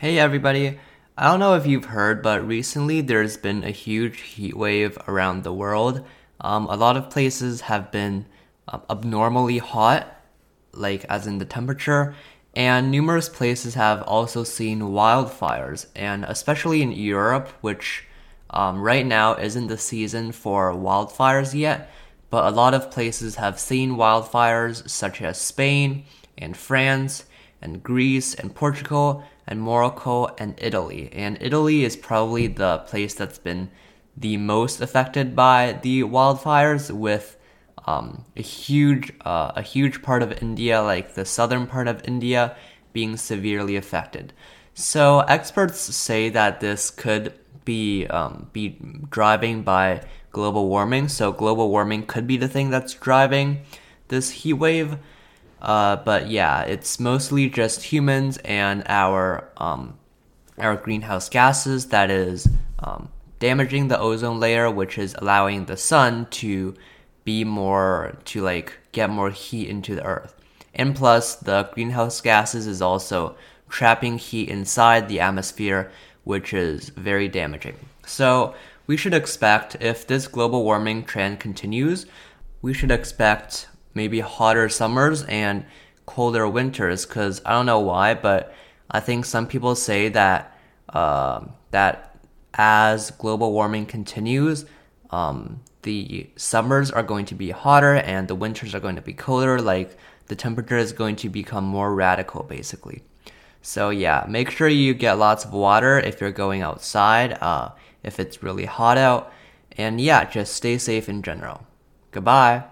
Hey everybody. I don't know if you've heard, but recently there's been a huge heat wave around the world. Um, a lot of places have been uh, abnormally hot, like as in the temperature, and numerous places have also seen wildfires, and especially in Europe, which um, right now isn't the season for wildfires yet, but a lot of places have seen wildfires, such as Spain and France and Greece and Portugal and Morocco and Italy. And Italy is probably the place that's been the most affected by the wildfires, with um, a huge uh, a huge part of India, like the southern part of India, being severely affected. So experts say that this could be um, be driving by global warming. So global warming could be the thing that's driving this heat wave. Uh, but yeah, it's mostly just humans and our um, our greenhouse gases that is um, damaging the ozone layer, which is allowing the sun to be more to like get more heat into the earth. And plus, the greenhouse gases is also trapping heat inside the atmosphere, which is very damaging. So we should expect if this global warming trend continues, we should expect maybe hotter summers and colder winters because I don't know why, but I think some people say that uh, that as global warming continues, um, the summers are going to be hotter and the winters are going to be colder. Like the temperature is going to become more radical, basically. So yeah, make sure you get lots of water if you're going outside. Uh, if it's really hot out, and yeah, just stay safe in general. Goodbye.